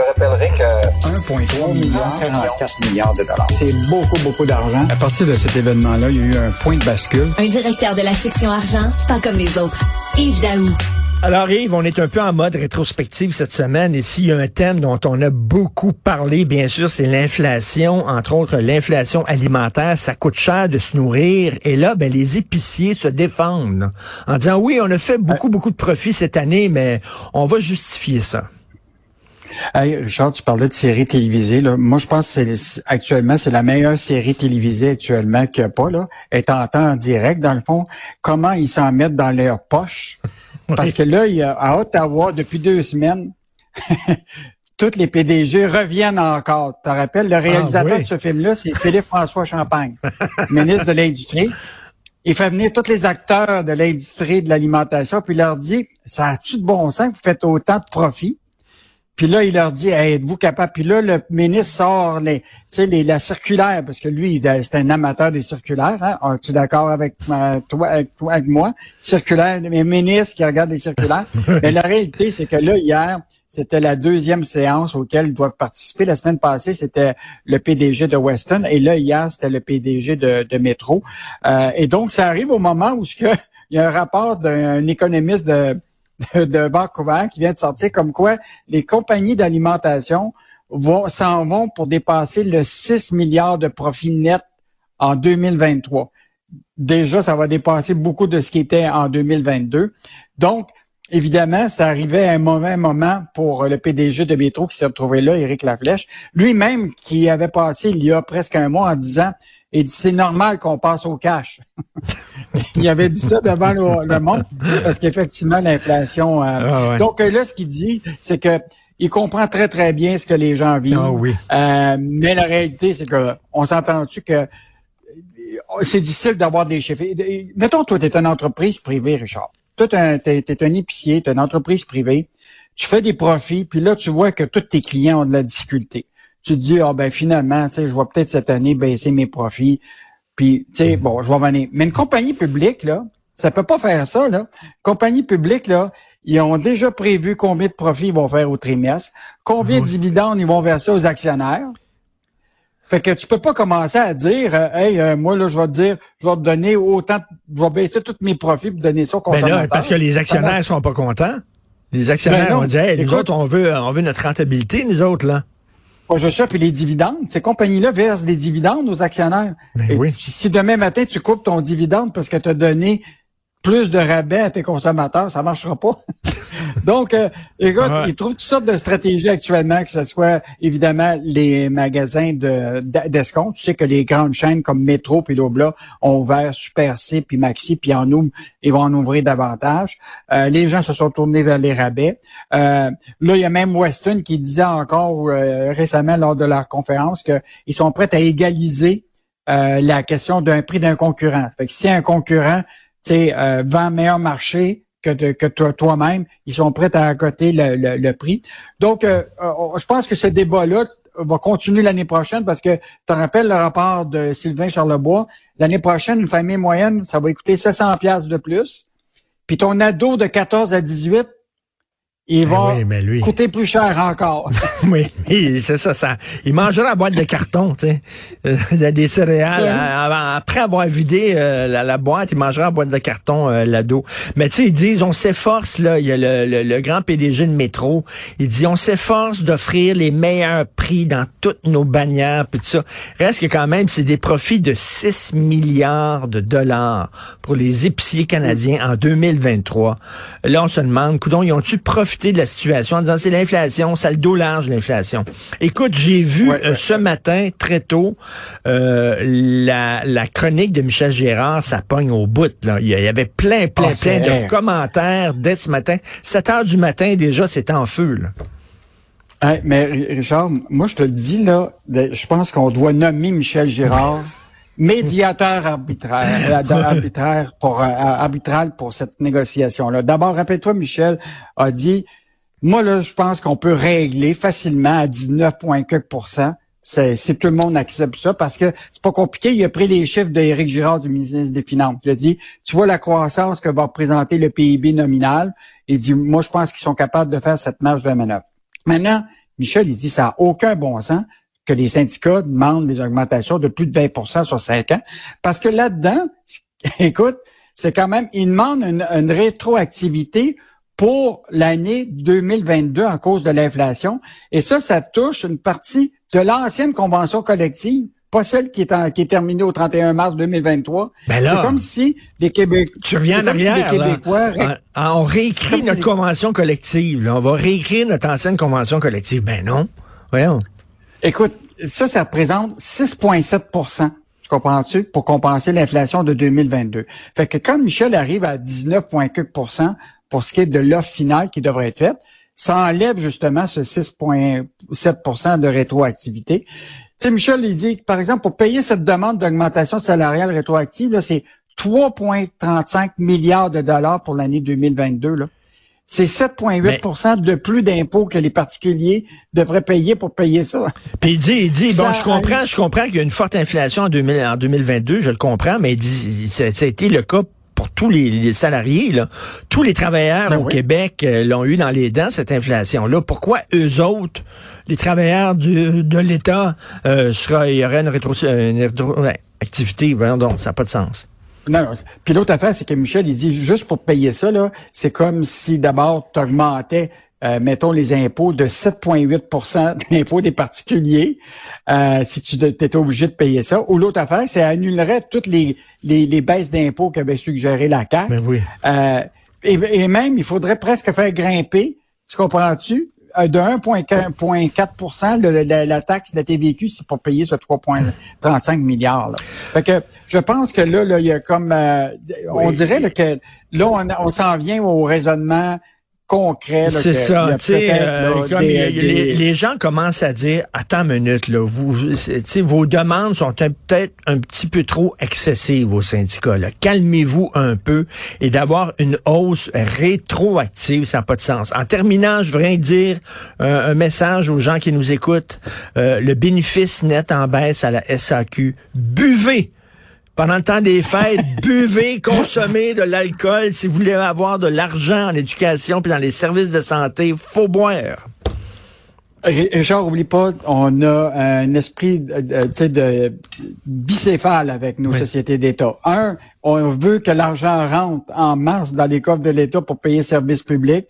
te rappellerai que 1,3 milliard, 44 milliards de dollars. C'est beaucoup, beaucoup d'argent. À partir de cet événement-là, il y a eu un point de bascule. Un directeur de la section argent, pas comme les autres. Yves Daou. Alors Yves, on est un peu en mode rétrospective cette semaine et s'il y a un thème dont on a beaucoup parlé, bien sûr, c'est l'inflation, entre autres l'inflation alimentaire. Ça coûte cher de se nourrir et là, ben, les épiciers se défendent en disant oui, on a fait beaucoup, beaucoup de profits cette année, mais on va justifier ça. Hey, Richard, tu parlais de séries télévisées. Là. Moi, je pense que c'est actuellement, c'est la meilleure série télévisée actuellement qu'il n'y a pas. Là. Est en temps en direct, dans le fond. Comment ils s'en mettent dans leurs poches. Parce que là, il y a, à Ottawa, depuis deux semaines, tous les PDG reviennent encore. Tu te rappelles, le réalisateur de ce film-là, c'est Philippe-François Champagne, ministre de l'Industrie. Il fait venir tous les acteurs de l'industrie de l'alimentation, puis il leur dit, ça a-tu de bon sens que vous faites autant de profits? Puis là, il leur dit, êtes-vous capable? Puis là, le ministre sort les, les, la circulaire, parce que lui, c'est un amateur des circulaires. Hein? Es-tu d'accord avec, toi, avec, toi, avec moi? Circulaire, les ministres qui regardent les circulaires. Mais la réalité, c'est que là, hier, c'était la deuxième séance auquel ils doivent participer. La semaine passée, c'était le PDG de Weston. Et là, hier, c'était le PDG de, de Métro. Euh, et donc, ça arrive au moment où il y a un rapport d'un économiste de de, Vancouver qui vient de sortir comme quoi les compagnies d'alimentation vont s'en vont pour dépasser le 6 milliards de profits nets en 2023. Déjà, ça va dépasser beaucoup de ce qui était en 2022. Donc, évidemment, ça arrivait à un mauvais moment pour le PDG de Métro qui s'est retrouvé là, Éric Laflèche, lui-même qui avait passé il y a presque un mois en disant et dit c'est normal qu'on passe au cash. il avait dit ça devant le, monde parce qu'effectivement l'inflation. Euh, ah donc là, ce qu'il dit, c'est que il comprend très très bien ce que les gens vivent. Ah oui. Euh, mais la réalité, c'est que on s'entend-tu que c'est difficile d'avoir des chiffres. Mettons, toi, tu es une entreprise privée, Richard. Toi, tu es, un épicier, tu es une entreprise privée. Tu fais des profits, puis là, tu vois que tous tes clients ont de la difficulté tu te dis, ah ben finalement, tu sais, je vais peut-être cette année baisser mes profits. Puis, tu sais, bon, je vais venir. Mais une compagnie publique, là, ça peut pas faire ça, là. Compagnie publique, là, ils ont déjà prévu combien de profits ils vont faire au trimestre, combien de dividendes ils vont verser aux actionnaires. Fait que tu peux pas commencer à dire, euh, hey, euh, moi là, je vais te dire, je vais te donner autant, je vais baisser tous mes profits pour donner ça aux consommateurs. Ben là, parce que les actionnaires sont pas contents. Les actionnaires ben vont dire, hey, nous autres, on veut, on veut notre rentabilité, nous autres là. Moi, je sais, puis les dividendes, ces compagnies-là versent des dividendes aux actionnaires. Ben oui. Si demain matin, tu coupes ton dividende parce que tu as donné plus de rabais à tes consommateurs, ça marchera pas. Donc, euh, écoute, ils trouvent toutes sortes de stratégies actuellement, que ce soit évidemment les magasins de d'escompte. Tu sais que les grandes chaînes comme Metro puis Lobla ont ouvert Super C puis Maxi, puis en ouvrent, ils vont en ouvrir davantage. Euh, les gens se sont tournés vers les rabais. Euh, là, il y a même Weston qui disait encore euh, récemment lors de leur conférence qu'ils sont prêts à égaliser la question d'un prix d'un concurrent. Fait que si un concurrent sais, euh, vend meilleur marché que, que toi-même. Ils sont prêts à accoter le, le, prix. Donc, euh, euh, je pense que ce débat-là va continuer l'année prochaine parce que tu te rappelles le rapport de Sylvain Charlebois? L'année prochaine, une famille moyenne, ça va coûter 700 pièces de plus. Puis ton ado de 14 à 18, il ben va coûter plus cher encore. oui, c'est ça, ça. Il mangera la boîte de carton, tu sais. Euh, des céréales. après avoir vidé euh, la, boîte, il mangera la boîte de carton, euh, l'ado. Mais tu sais, ils disent, on s'efforce, là, il y a le, le, grand PDG de métro, il dit, on s'efforce d'offrir les meilleurs prix dans toutes nos bannières, puis tout ça. Reste que quand même, c'est des profits de 6 milliards de dollars pour les épiciers canadiens en 2023. Là, on se demande, coudon, ils ont-tu profité de la situation en disant c'est l'inflation, ça le dos large l'inflation. Écoute, j'ai vu euh, ce matin très tôt euh, la, la, chronique de Michel Gérard, ça pogne au bout. Là. Il y avait plein, plein, ah, plein de commentaires dès ce matin. 7 heures du matin déjà, c'est en feu. Là. mais Richard, moi je te le dis là, je pense qu'on doit nommer Michel Gérard médiateur arbitraire, euh, arbitraire pour, euh, arbitral pour cette négociation-là. D'abord, rappelle-toi, Michel a dit, moi, là, je pense qu'on peut régler facilement à 19,4% c'est tout le monde accepte ça parce que c'est pas compliqué. Il a pris les chiffres d'Éric Girard du ministre des Finances. Il a dit, tu vois la croissance que va représenter le PIB nominal. Il dit, moi, je pense qu'ils sont capables de faire cette marge de manœuvre. Maintenant, Michel, il dit ça n'a aucun bon sens que les syndicats demandent des augmentations de plus de 20% sur cinq ans. Parce que là-dedans, écoute, c'est quand même, ils demandent une, une rétroactivité pour l'année 2022 en cause de l'inflation. Et ça, ça touche une partie de l'ancienne convention collective pas celle qui est, en, qui est terminée au 31 mars 2023. Ben c'est comme si les Québécois... Tu reviens en arrière, Québécois... on réécrit notre convention collective. On va réécrire notre ancienne convention collective. Ben non. Voyons. Écoute, ça, ça représente 6,7% tu comprends-tu, pour compenser l'inflation de 2022. Fait que quand Michel arrive à 19,4% pour ce qui est de l'offre finale qui devrait être faite, ça enlève justement ce 6,7% de rétroactivité. Tu sais, Michel, il dit, par exemple, pour payer cette demande d'augmentation salariale rétroactive, c'est 3,35 milliards de dollars pour l'année 2022. Là. C'est 7,8% de plus d'impôts que les particuliers devraient payer pour payer ça. Puis il dit, il dit, bon, je comprends, je comprends qu'il y a une forte inflation en, 2000, en 2022, je le comprends, mais il dit, ça, a été le cas pour tous les, salariés. Là. Tous les travailleurs ben au Québec euh, l'ont eu dans les dents, cette inflation-là. Pourquoi eux autres, les travailleurs du, de l'État, euh, il y aurait une, rétro, une rétroactivité? Voyons donc, ça n'a pas de sens. Non, non. Puis l'autre affaire, c'est que Michel, il dit juste pour payer ça, là, c'est comme si d'abord tu augmentais, euh, mettons, les impôts de 7,8% d'impôts des particuliers, euh, si tu étais obligé de payer ça. Ou l'autre affaire, c'est annulerait toutes les, les, les baisses d'impôts qu'avait suggéré la CAQ. Ben oui. Euh, et, et, même, il faudrait presque faire grimper, tu comprends-tu, de 1,4 la, la, taxe de la TVQ, c'est pour payer ce 3,35 milliards. Là. Fait que je pense que là, là il y a comme euh, on dirait que là, on, on s'en vient au raisonnement concret. C'est ça. Euh, les, gens commencent à dire, attends une minute, là, vous, vos demandes sont peut-être un petit peu trop excessives au syndicat. Calmez-vous un peu et d'avoir une hausse rétroactive, ça n'a pas de sens. En terminant, je voudrais dire un message aux gens qui nous écoutent. Euh, le bénéfice net en baisse à la SAQ. Buvez pendant le temps des fêtes, buvez, consommez de l'alcool. Si vous voulez avoir de l'argent en éducation puis dans les services de santé, faut boire. Richard, oublie pas, on a un esprit de, de bicéphale avec nos sociétés d'État. Un, on veut que l'argent rentre en masse dans les coffres de l'État pour payer services publics.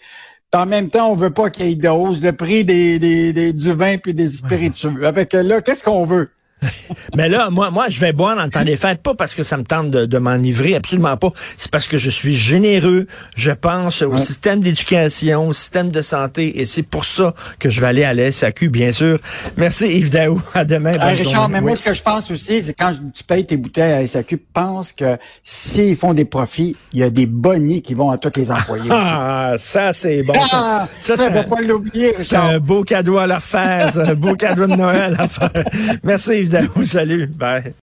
En même temps, on veut pas qu'il y ait de hausse de prix des, des, du vin puis des spiritueux. Avec là, qu'est-ce qu'on veut? Mais là, moi, moi, je vais boire dans le temps des fêtes, pas parce que ça me tente de, m'enivrer, absolument pas. C'est parce que je suis généreux. Je pense au système d'éducation, au système de santé, et c'est pour ça que je vais aller à la SAQ, bien sûr. Merci Yves Daou. À demain. Richard, mais moi, ce que je pense aussi, c'est quand tu payes tes bouteilles à la SAQ, pense que s'ils font des profits, il y a des bonnies qui vont à tous les employés. Ah, ça, c'est bon. Ah, ça, ça, va pas l'oublier, C'est un beau cadeau à leur faire, un beau cadeau de Noël à faire. Merci Yves Salut. Bye.